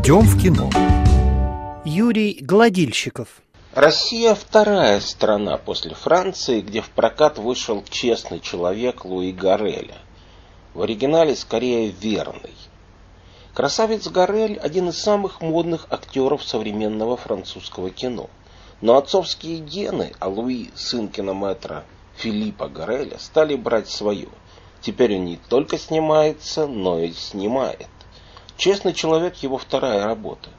Идем в кино. Юрий Гладильщиков. Россия вторая страна после Франции, где в прокат вышел честный человек Луи Гареля. В оригинале скорее верный. Красавец Гарель – один из самых модных актеров современного французского кино. Но отцовские гены, а Луи, сын кинометра Филиппа Гареля, стали брать свое. Теперь он не только снимается, но и снимает. «Честный человек» – его вторая работа.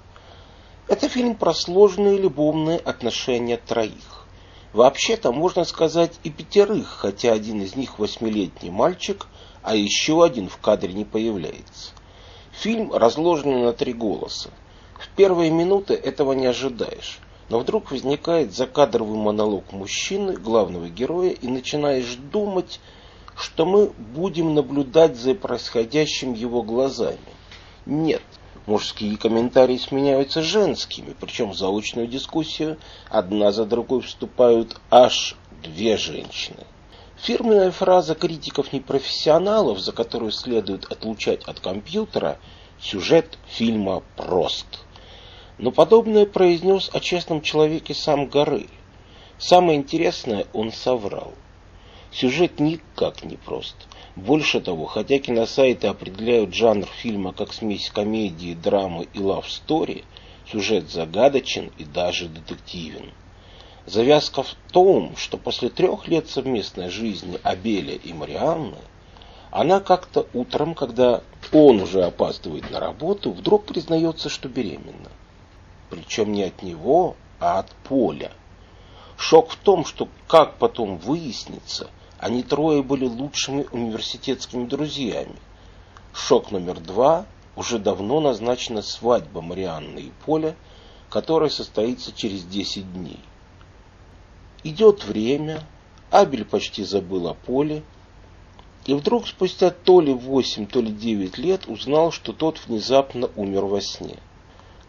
Это фильм про сложные любовные отношения троих. Вообще-то можно сказать и пятерых, хотя один из них восьмилетний мальчик, а еще один в кадре не появляется. Фильм разложен на три голоса. В первые минуты этого не ожидаешь, но вдруг возникает закадровый монолог мужчины, главного героя, и начинаешь думать, что мы будем наблюдать за происходящим его глазами. Нет, мужские комментарии сменяются женскими, причем в заочную дискуссию одна за другой вступают аж две женщины. Фирменная фраза критиков-непрофессионалов, за которую следует отлучать от компьютера, сюжет фильма прост. Но подобное произнес о честном человеке сам Горы. Самое интересное, он соврал. Сюжет никак не прост. Больше того, хотя киносайты определяют жанр фильма как смесь комедии, драмы и лав-стори, сюжет загадочен и даже детективен. Завязка в том, что после трех лет совместной жизни Абеля и Марианны, она как-то утром, когда он уже опаздывает на работу, вдруг признается, что беременна. Причем не от него, а от Поля. Шок в том, что, как потом выяснится, они трое были лучшими университетскими друзьями. Шок номер два. Уже давно назначена свадьба Марианны и Поля, которая состоится через 10 дней. Идет время, Абель почти забыл о поле, и вдруг спустя то ли восемь, то ли девять лет узнал, что тот внезапно умер во сне.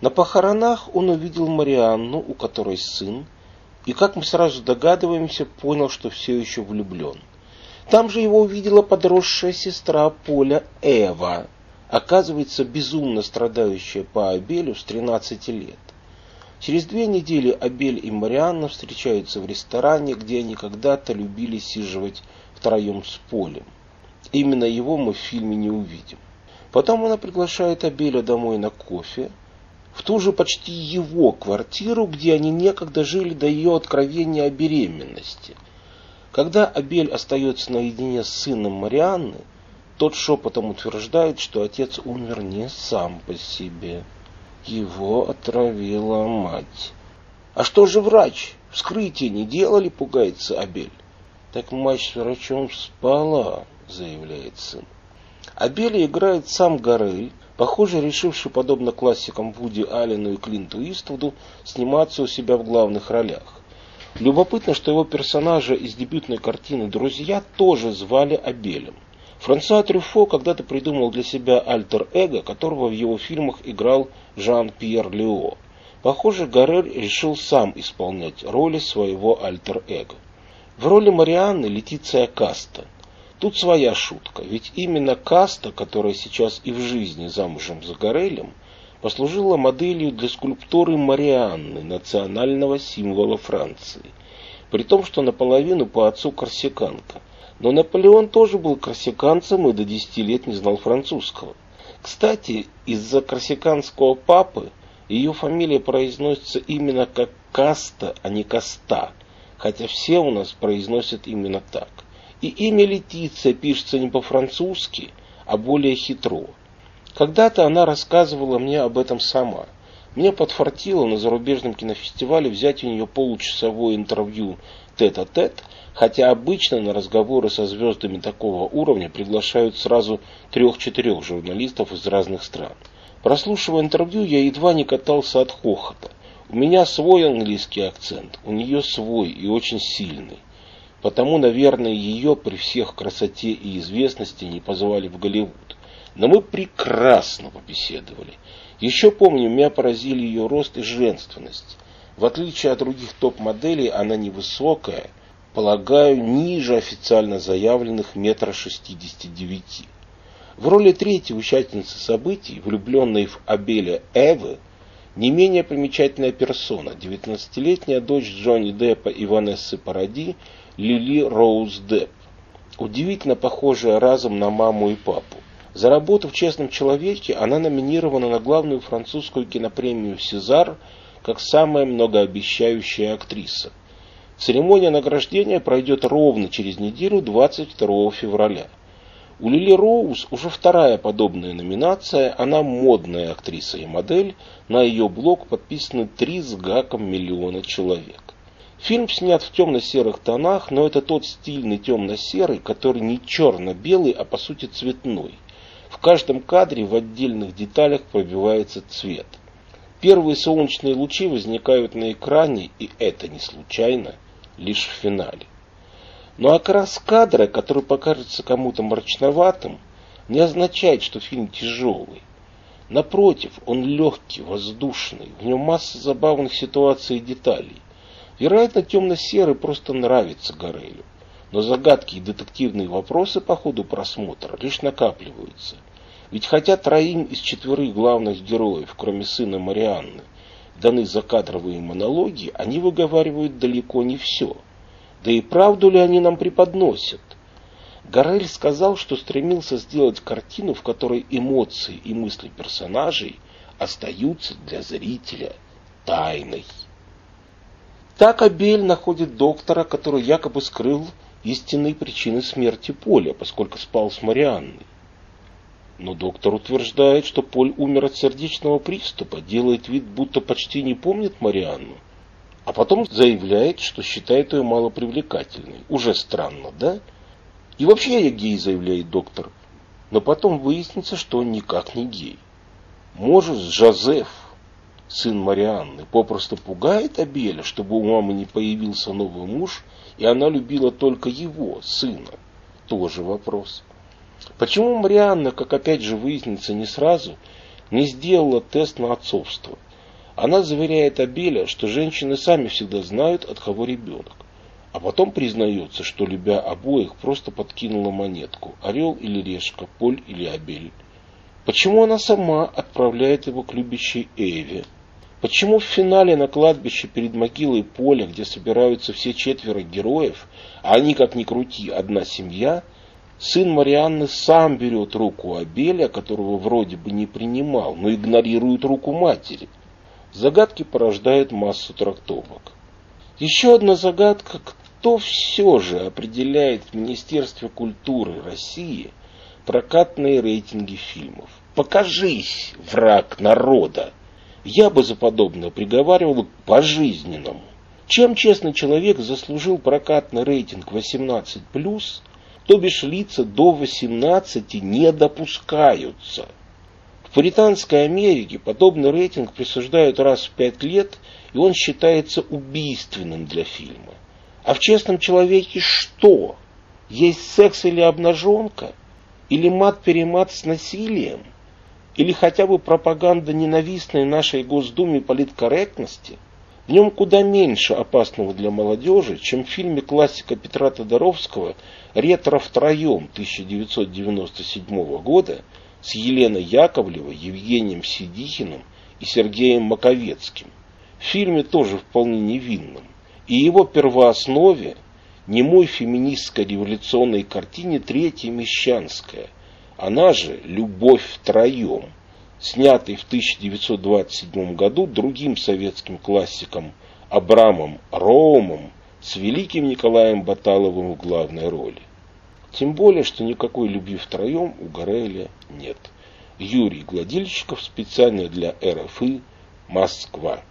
На похоронах он увидел Марианну, у которой сын, и, как мы сразу догадываемся, понял, что все еще влюблен. Там же его увидела подросшая сестра Поля Эва, оказывается, безумно страдающая по Абелю с 13 лет. Через две недели Абель и Марианна встречаются в ресторане, где они когда-то любили сиживать втроем с Полем. Именно его мы в фильме не увидим. Потом она приглашает Абеля домой на кофе, в ту же почти его квартиру, где они некогда жили до ее откровения о беременности. Когда Абель остается наедине с сыном Марианны, тот шепотом утверждает, что отец умер не сам по себе. Его отравила мать. А что же врач? Вскрытие не делали, пугается Абель. Так мать с врачом спала, заявляет сын. Абеля играет сам Гарель, похоже, решивший, подобно классикам Вуди Аллену и Клинту Иствуду, сниматься у себя в главных ролях. Любопытно, что его персонажа из дебютной картины «Друзья» тоже звали Абелем. Франсуа Трюфо когда-то придумал для себя альтер-эго, которого в его фильмах играл Жан-Пьер Лео. Похоже, Гаррер решил сам исполнять роли своего альтер-эго. В роли Марианны Летиция Каста. Тут своя шутка, ведь именно Каста, которая сейчас и в жизни замужем за Гарелем, послужила моделью для скульптуры Марианны, национального символа Франции. При том, что наполовину по отцу корсиканка. Но Наполеон тоже был корсиканцем и до 10 лет не знал французского. Кстати, из-за корсиканского папы ее фамилия произносится именно как Каста, а не Каста, хотя все у нас произносят именно так. И имя Летиция пишется не по-французски, а более хитро. Когда-то она рассказывала мне об этом сама. Мне подфартило на зарубежном кинофестивале взять у нее получасовое интервью тет-а-тет, -тет, хотя обычно на разговоры со звездами такого уровня приглашают сразу трех-четырех журналистов из разных стран. Прослушивая интервью, я едва не катался от хохота. У меня свой английский акцент, у нее свой и очень сильный. Потому, наверное, ее при всех красоте и известности не позвали в Голливуд. Но мы прекрасно побеседовали. Еще помню, меня поразили ее рост и женственность. В отличие от других топ-моделей, она невысокая, полагаю, ниже официально заявленных метра шестидесяти девяти. В роли третьей участницы событий, влюбленной в Абеля Эвы, не менее примечательная персона, 19-летняя дочь Джонни Деппа и Ванессы Паради, Лили Роуз Депп, удивительно похожая разом на маму и папу. За работу в «Честном человеке» она номинирована на главную французскую кинопремию «Сезар» как самая многообещающая актриса. Церемония награждения пройдет ровно через неделю, 22 февраля. У Лили Роуз уже вторая подобная номинация, она модная актриса и модель, на ее блог подписаны три с гаком миллиона человек. Фильм снят в темно-серых тонах, но это тот стильный темно-серый, который не черно-белый, а по сути цветной. В каждом кадре в отдельных деталях пробивается цвет. Первые солнечные лучи возникают на экране, и это не случайно, лишь в финале. Но окрас кадра, который покажется кому-то мрачноватым, не означает, что фильм тяжелый. Напротив, он легкий, воздушный, в нем масса забавных ситуаций и деталей. Вероятно, темно-серый просто нравится Горелю. Но загадки и детективные вопросы по ходу просмотра лишь накапливаются. Ведь хотя троим из четверых главных героев, кроме сына Марианны, даны закадровые монологи, они выговаривают далеко не все – да и правду ли они нам преподносят? Горель сказал, что стремился сделать картину, в которой эмоции и мысли персонажей остаются для зрителя тайной. Так Абель находит доктора, который якобы скрыл истинные причины смерти Поля, поскольку спал с Марианной. Но доктор утверждает, что Поль умер от сердечного приступа, делает вид, будто почти не помнит Марианну а потом заявляет, что считает ее малопривлекательной. Уже странно, да? И вообще я гей, заявляет доктор. Но потом выяснится, что он никак не гей. Может, Жозеф, сын Марианны, попросту пугает Абеля, чтобы у мамы не появился новый муж, и она любила только его, сына. Тоже вопрос. Почему Марианна, как опять же выяснится не сразу, не сделала тест на отцовство? Она заверяет Абеля, что женщины сами всегда знают, от кого ребенок. А потом признается, что, любя обоих, просто подкинула монетку. Орел или решка, Поль или Абель. Почему она сама отправляет его к любящей Эве? Почему в финале на кладбище перед могилой Поля, где собираются все четверо героев, а они, как ни крути, одна семья, сын Марианны сам берет руку Абеля, которого вроде бы не принимал, но игнорирует руку матери – Загадки порождают массу трактовок. Еще одна загадка, кто все же определяет в Министерстве культуры России прокатные рейтинги фильмов? Покажись, враг народа! Я бы за подобное приговаривал к пожизненному. Чем честный человек заслужил прокатный рейтинг 18+, то бишь лица до 18 не допускаются – в Пуританской Америке подобный рейтинг присуждают раз в пять лет, и он считается убийственным для фильма. А в «Честном человеке» что? Есть секс или обнаженка? Или мат-перемат с насилием? Или хотя бы пропаганда ненавистной нашей Госдуме политкорректности? В нем куда меньше опасного для молодежи, чем в фильме классика Петра Тодоровского «Ретро втроем» 1997 года – с Еленой Яковлевой, Евгением Сидихиным и Сергеем Маковецким. В фильме тоже вполне невинном. И его первооснове немой феминистской революционной картине «Третья Мещанская», она же «Любовь втроем», снятый в 1927 году другим советским классиком Абрамом Роумом с великим Николаем Баталовым в главной роли. Тем более, что никакой любви втроем у Гореля нет. Юрий Гладильщиков специально для РФИ Москва.